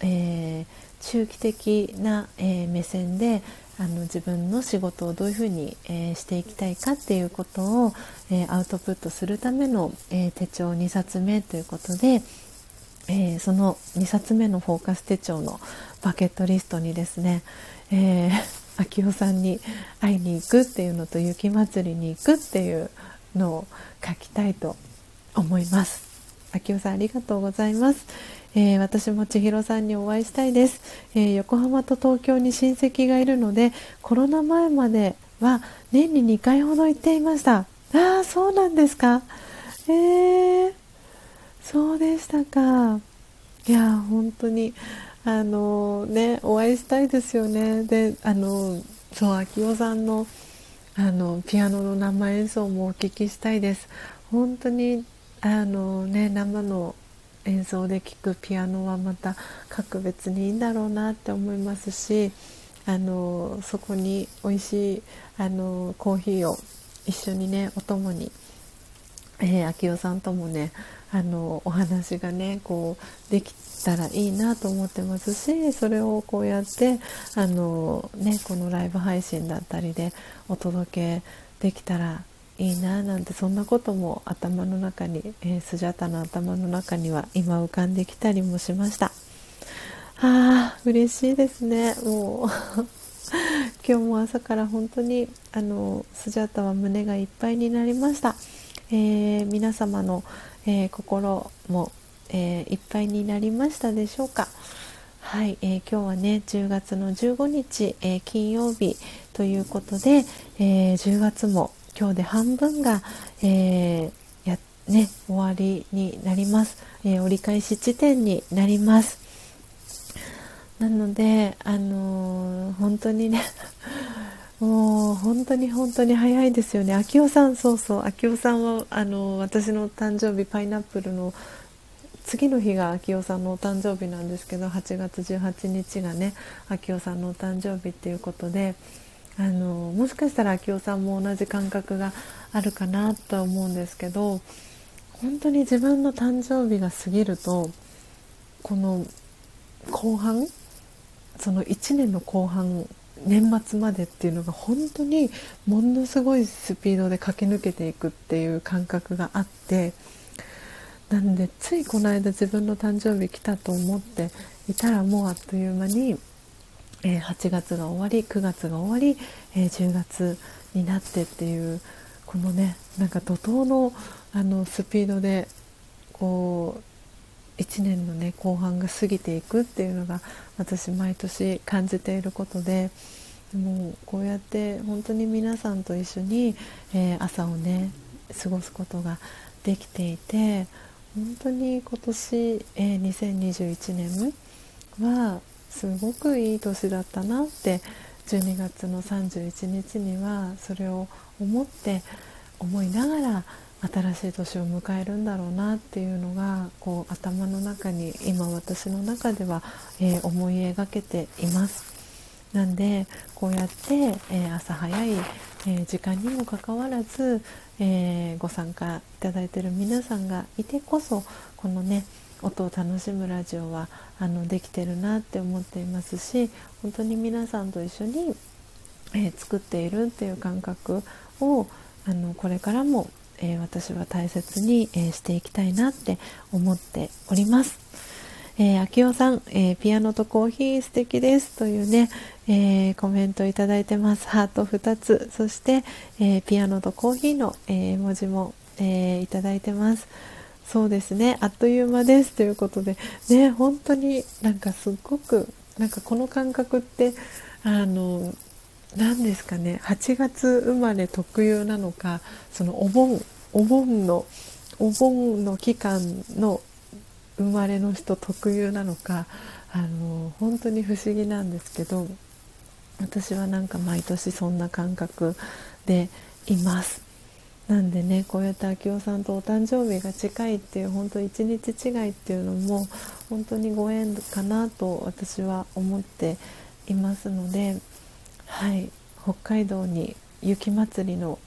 えー中期的な、えー、目線であの自分の仕事をどういうふうに、え、していきたいかっていうことを、え、アウトプットするための、え手帳2冊目ということで、えその2冊目のフォーカス手帳のバケットリストにですね、え 秋代さんに会いに行くっていうのと雪まつりに行くっていうのを書きたいと思います。秋代さんありがとうございます。えー、私も千尋さんにお会いしたいです、えー、横浜と東京に親戚がいるのでコロナ前までは年に2回ほど行っていました。ああそうなんですか。えー、そうでしたか。いや本当にあのねお会いしたいですよね。であのそう秋代さんのあのピアノの生演奏もお聞きしたいです。本当にあのね生の演奏で聴くピアノはまた格別にいいんだろうなって思いますしあのそこに美味しいあのコーヒーを一緒にねお供に、えー、秋代さんともねあのお話がねこうできたらいいなと思ってますしそれをこうやってあの、ね、このライブ配信だったりでお届けできたらいいななんてそんなことも頭の中に、えー、スジャタの頭の中には今浮かんできたりもしました。あー嬉しいですね。もう 今日も朝から本当にあのスジャタは胸がいっぱいになりました、えー、皆様の、えー、心も、えいっぱいになりましたでしょうか？はい、えー、今日はね10月の15日、えー、金曜日ということで、えー、10月も今日で半分が、えー、やね、終わりになります、えー、折り返し地点になります。なので、あのー、本当にね もう本当に本当に早いですよね。秋夫さん、そうそう、秋夫さんはあの私の誕生日パイナップルの次の日が秋夫さんのお誕生日なんですけど8月18日がね秋夫さんのお誕生日っていうことであのもしかしたら明夫さんも同じ感覚があるかなとは思うんですけど本当に自分の誕生日が過ぎるとこの後半その1年の後半年末までっていうのが本当にものすごいスピードで駆け抜けていくっていう感覚があってなんでついこの間自分の誕生日来たと思っていたらもうあっという間にえー、8月が終わり9月が終わり、えー、10月になってっていうこのねなんか怒涛のあのスピードでこう1年のね後半が過ぎていくっていうのが私毎年感じていることでもうこうやって本当に皆さんと一緒に、えー、朝をね過ごすことができていて本当に今年、えー、2021年はすごくいい年だったなって12月の31日にはそれを思って思いながら新しい年を迎えるんだろうなっていうのがこう頭の中に今私の中では、えー、思い描けています。なんでこうやって、えー、朝早い、えー、時間にもかかわらず、えご参加いただいている皆さんがいてこそこのね音を楽しむラジオはあのできてるなって思っていますし本当に皆さんと一緒に、えー、作っているっていう感覚をあのこれからも、えー、私は大切に、え、していきたいなって思っております。えー、秋代さん、えー、ピアノとコーヒー素敵ですというね、えー、コメントいただいてます。ハート2つ、そして、えピアノとコーヒーの、え文字も、えいただいてます。そうですねあっという間ですということでね本当になんかすっごくなんかこの感覚ってあの何ですかね8月生まれ特有なのかそのお盆お盆のお盆の期間の生まれの人特有なのかあの本当に不思議なんですけど私はなんか毎年そんな感覚でいます。なんでねこうやって明夫さんとお誕生日が近いっていう本当一日違いっていうのも本当にご縁かなと私は思っていますのではい北海道に雪まつりの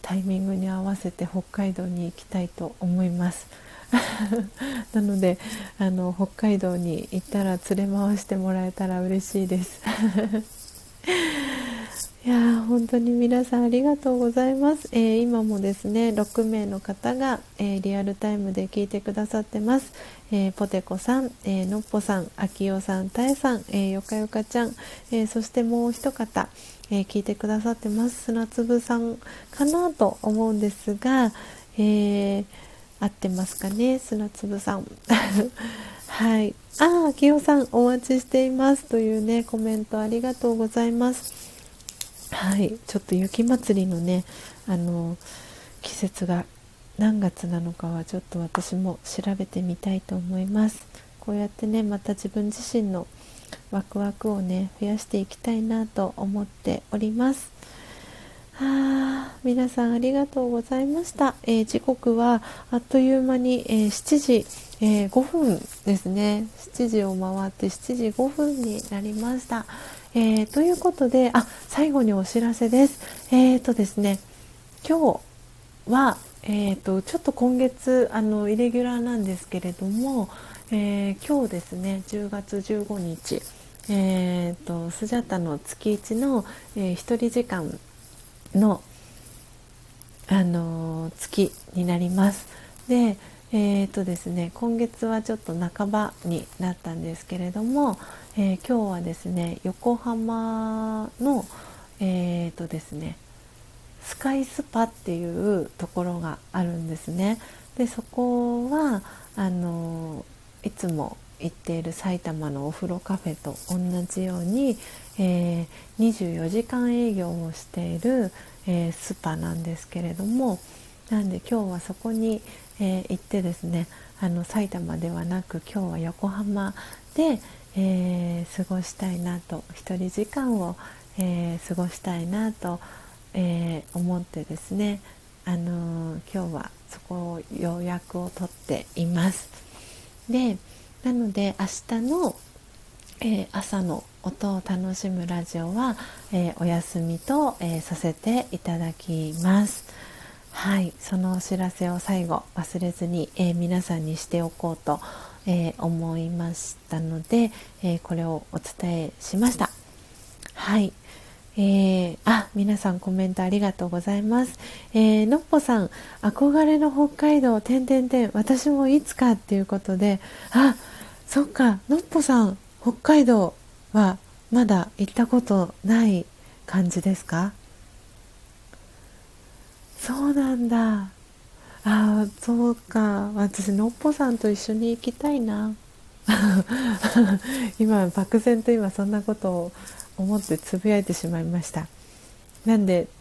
タイミングに合わせて北海道に行きたいと思います なのであの北海道に行ったら連れ回してもらえたら嬉しいです。いや本当に皆さんありがとうございます、えー、今もですね6名の方が、えー、リアルタイムで聞いてくださってます、えー、ポテコさん、えのっぽさん、あきよさん、たえさん、えよかよかちゃん、えそしてもう一方、え聞いてくださってます。砂粒さんかなと思うんですが、え合ってますかね？砂粒さん。はい。ああきよさんお待ちしていますというねコメントありがとうございます。はい。ちょっと雪まつりのねあの季節が何月なのかはちょっと私も調べてみたいと思います。こうやってねまた自分自身のワクワクをね増やしていきたいなと思っております。あ皆さんありがとうございました、えー、時刻はあっという間に、えー、7時、えー、5分ですね。7時を回って7時5分になりました。えー、ということであ最後にお知らせです。えーとですね今日は、えーと、ちょっと今月あのイレギュラーなんですけれども、えー、今日ですね10月15日えーと、スジャタの月1の、えー、1人時間の、あの、月になります。でえーとですね、今月はちょっと半ばになったんですけれども、えー、今日はですね横浜の、えーとですね、スカイスパっていうところがあるんですね。でそこはあのいつも行っている埼玉のお風呂カフェと同じように、えー、24時間営業をしている、えー、スパなんですけれどもなんで今日はそこに、えー、行ってですねあの埼玉ではなく今日は横浜で、え過ごしたいなと一人時間を、え過ごしたいなと、え思ってですね、あの今日はそこを予約を取っています。でなので明日の、えー、朝の音を楽しむラジオは、えー、お休みと、えー、させていただきます。はいそのお知らせを最後忘れずに、え皆さんにしておこうと、え思いましたので、えこれをお伝えしました。はいえー、あ皆さんコメントありがとうございます、えー、のっぽさん憧れの北海道てんてんてん私もいつかっていうことであそっかのっぽさん北海道はまだ行ったことない感じですか？そうなんだ。ああそうか。私のっぽさんと一緒に行きたいな。今漠然と今そんなことを思ってつぶやいてしまいました。なんで？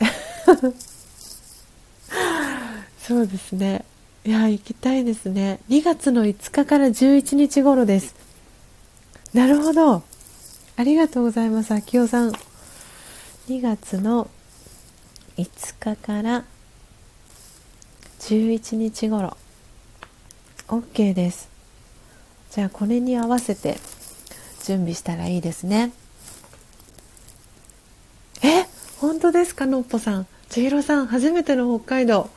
そうですね。いや行きたいですね。2月の5日から11日頃です。なるほど。ありがとうございます秋代さん。2月の5日から11日頃。OK です。じゃあこれに合わせて準備したらいいですね。え本当ですかのっぽさん。千尋さん初めての北海道。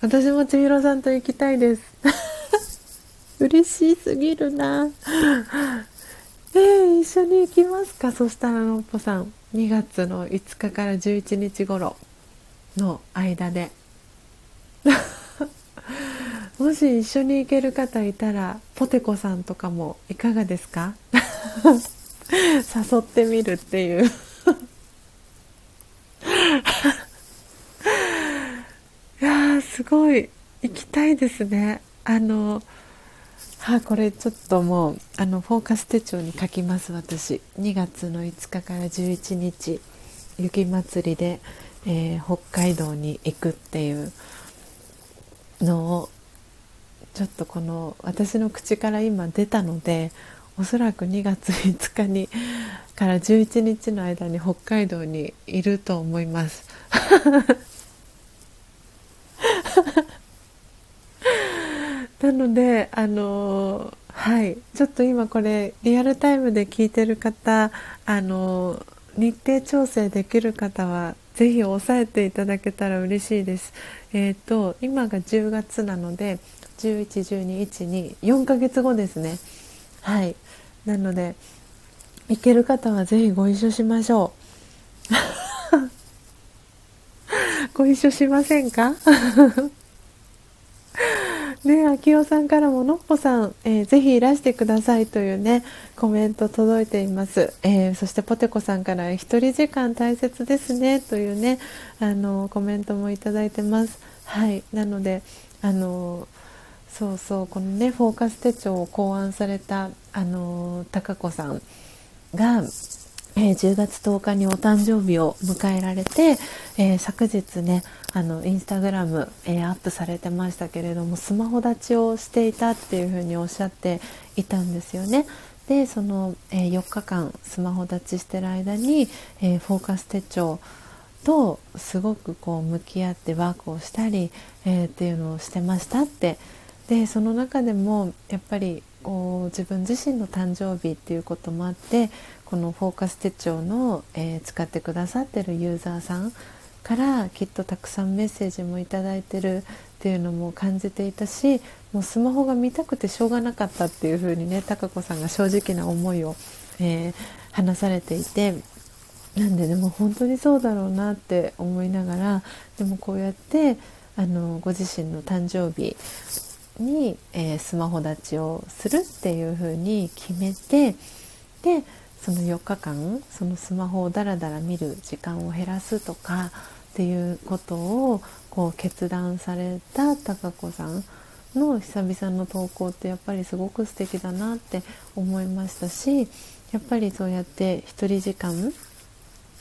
私も千尋さんと行きたいです。嬉しすぎるな。えー、一緒に行きますか？そしたらのっぽさん。2月の5日から11日頃の間で。もし一緒に行ける方いたらポテコさんとかもいかがですか？誘ってみるっていう。いやすごい。行きたいですね。あのはこれちょっともうあのフォーカス手帳に書きます私。2月の5日から11日雪まつりで、えー、北海道に行くっていうのをちょっとこの私の口から今出たのでおそらく2月5日にから11日の間に北海道にいると思います。なのであのはいちょっと今これリアルタイムで聞いてる方あの日程調整できる方はぜひ押さえていただけたら嬉しいです。えっ、ー、と今が10月なので111212 4ヶ月後ですね。はいなので行ける方はぜひご一緒しましょう ご一緒しませんか？ね、秋代さんからものっぽさん、えー、ぜひいらしてくださいというねコメント届いています、えー、そしてポテコさんから一人時間大切ですねというねあのコメントもいただいてます。はいなのであのそうそうこのねフォーカス手帳を考案されたあの高子さんが、えー、10月10日にお誕生日を迎えられて、えー、昨日ねあのインスタグラム、えー、アップされてましたけれどもスマホ立ちをしていたっていうふうにおっしゃっていたんですよね。でその、え4日間スマホ立ちしてる間に、えフォーカス手帳とすごくこう向き合ってワークをしたり、えっていうのをしてましたってでその中でもやっぱりこう自分自身の誕生日っていうこともあってこのフォーカス手帳の、えー、使ってくださってるユーザーさんからきっとたくさんメッセージもいただいてるっていうのも感じていたしもうスマホが見たくてしょうがなかったっていう風にね貴子さんが正直な思いを、えー、話されていてなんででも本当にそうだろうなって思いながらでもこうやってあのご自身の誕生日に、えー、スマホ立ちをするっていう風に決めてでその4日間そのスマホをダラダラ見る時間を減らすとかっていうことをこう決断された貴子さんの久々の投稿ってやっぱりすごく素敵だなって思いましたしやっぱりそうやって一人時間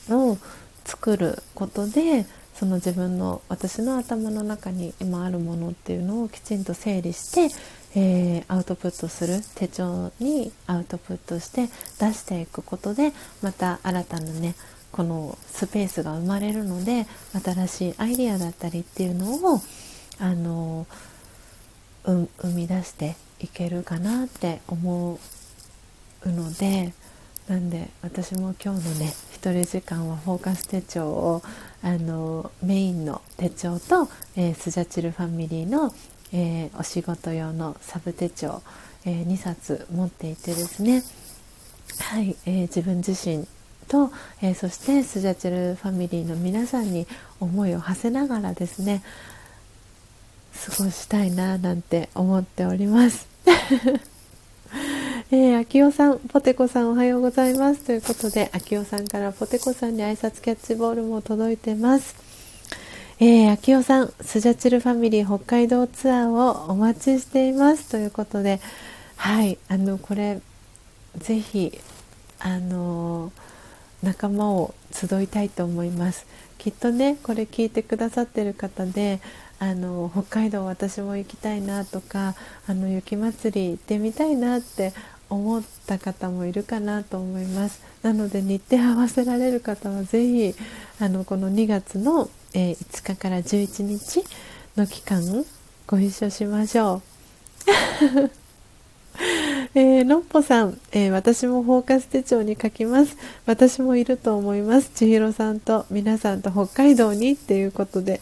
を作ることでその自分の私の頭の中に今あるものっていうのをきちんと整理して、えー、アウトプットする手帳にアウトプットして出していくことでまた新たなねこのスペースが生まれるので新しいアイデアだったりっていうのをあの、生み出していけるかなって思うのでなんで私も今日のね一人時間はフォーカス手帳をあのメインの手帳と、えー、スジャチルファミリーの、えー、お仕事用のサブ手帳、えー、2冊持っていてですねはい、えー、自分自身と、えー、そしてスジャチルファミリーの皆さんに思いを馳せながらですね過ごしたいななんて思っております。えー、秋代さん、ポテコさんおはようございます。ということで、秋代さんからポテコさんに挨拶キャッチボールも届いてます。えー、秋代さん、スジャチルファミリー北海道ツアーをお待ちしています。ということで、はい、あの、これ、ぜひ、あの仲間を集いたいと思います。きっとね、これ聞いてくださってる方で、あの北海道私も行きたいなとかあの雪まつり行ってみたいなって思った方もいるかなと思います。なので日程合わせられる方は是非あのこの2月の、えー、5日から11日の期間ご一緒しましょう。えー、のっぽさん、えー、私もフォーカス手帳に書きます。私もいると思います。千尋さんと皆さんと北海道にっていうことで。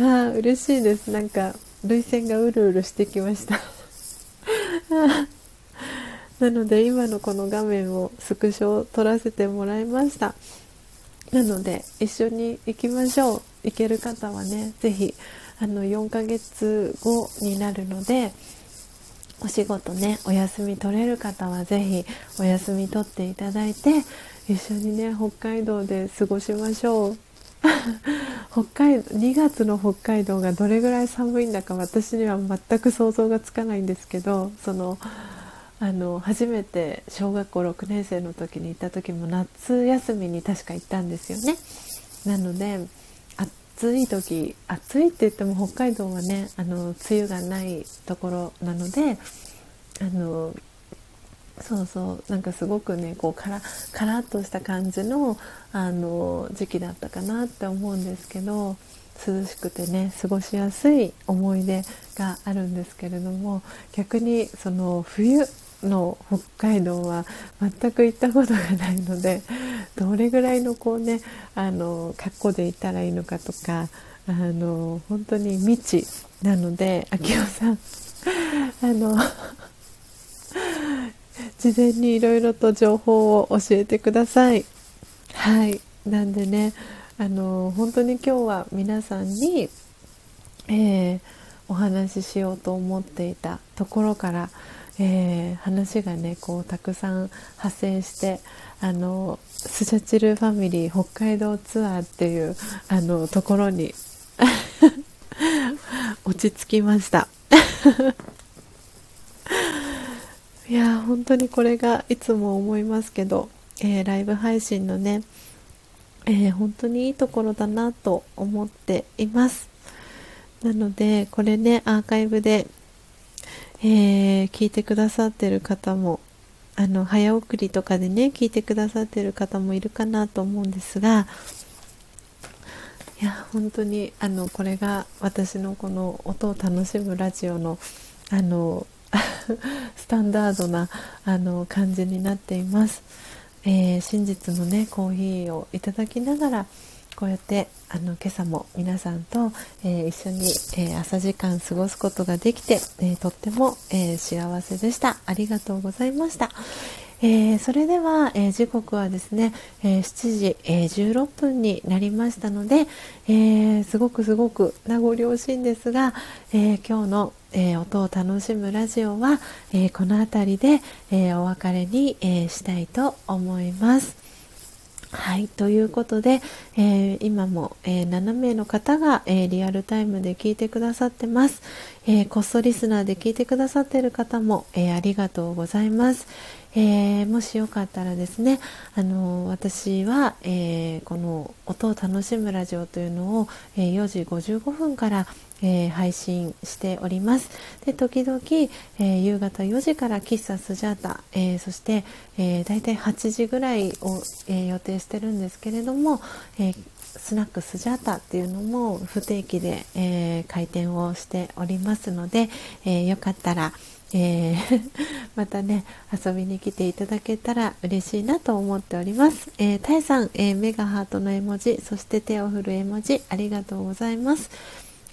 ああ嬉しいです。なんか涙腺がうるうるしてきました。なので今のこの画面をスクショを撮らせてもらいました。なので一緒に行きましょう。行ける方はね是非あの4ヶ月後になるのでお仕事ねお休み取れる方は是非お休み取っていただいて一緒にね北海道で過ごしましょう。北海道2月の北海道がどれぐらい寒いんだか私には全く想像がつかないんですけどそのあの初めて小学校6年生の時に行った時も夏休みに確か行ったんですよね。なので暑い時暑いって言っても北海道はねあの梅雨がないところなのであのそうそうなんかすごくねこうカラカラッとした感じのあの時期だったかなって思うんですけど涼しくてね過ごしやすい思い出があるんですけれども逆にその冬の北海道は全く行ったことがないのでどれぐらいのこうねあの格好で行ったらいいのかとかあの本当に未知なので秋代さんあの事前にいろいろと情報を教えてください。はいなんでねあの本当に今日は皆さんに、えー、お話ししようと思っていたところからえー、話がねこうたくさん派生してあのスジャチルファミリー北海道ツアーっていうあのところに 落ち着きました。いや本当にこれがいつも思いますけど、えー、ライブ配信のね、えー、本当にいいところだなと思っています。なのでこれねアーカイブでえー、聞いてくださってる方もあの早送りとかでね聞いてくださってる方もいるかなと思うんですがいや本当にあのこれが私のこの音を楽しむラジオのあの スタンダードなあの感じになっています、えー、真実のねコーヒーをいただきながらこうやってあの今朝も皆さんと、えー、一緒に、えー、朝時間過ごすことができて、えー、とっても、え幸せでしたありがとうございました、え、それでは、え、時刻はですね、えー、7時、え16分になりましたので、えすごくすごく名残惜しいんですが、え今日の、え音を楽しむラジオは、えこの辺りで、えお別れに、えしたいと思います。はい、ということで、えー、今も、えー、7名の方が、えー、リアルタイムで聞いてくださってます。えこっそリスナーで聞いてくださっている方も、えありがとうございます。えもしよかったらですね、あの私は、えこの音を楽しむラジオというのを、え4時55分から、えー、配信しておりますで時々、えー、夕方4時から喫茶スジャータ、えー、そして、えー、大体8時ぐらいを、え予定してるんですけれども、えスナックスジャータっていうのも不定期で、え開店をしておりますので、えよかったら、えー、またね遊びに来ていただけたら嬉しいなと思っております。えー、タイさん、えー、メガハートの絵文字そして手を振る絵文字ありがとうございます。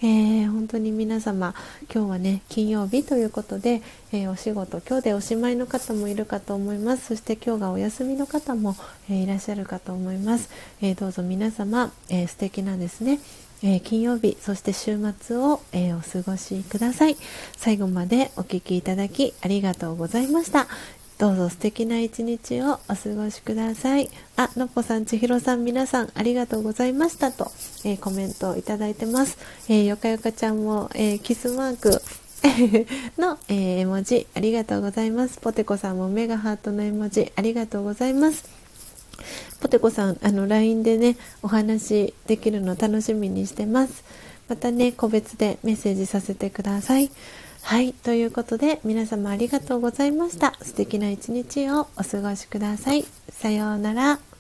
えー、本当に皆様今日はね金曜日ということで、えー、お仕事今日でおしまいの方もいるかと思います。そして今日がお休みの方も、えー、いらっしゃるかと思います、えどうぞ皆様、えー、素敵なですねえ金曜日そして週末を、えお過ごしください。最後までお聴きいただきありがとうございました。どうぞ素敵な一日をお過ごしください。あ、のっぽさん、ちひろさん、皆さんありがとうございましたと、えー、コメントをいただいてます。えー、よかよかちゃんも、えー、キスマーク の、え絵文字ありがとうございます。ポテコさんもメガハートの絵文字ありがとうございます。ポテコさん、あの LINE でね、お話できるの楽しみにしてます。またね、個別でメッセージさせてください。はい、ということで皆様ありがとうございました。素敵な一日をお過ごしください。さようなら。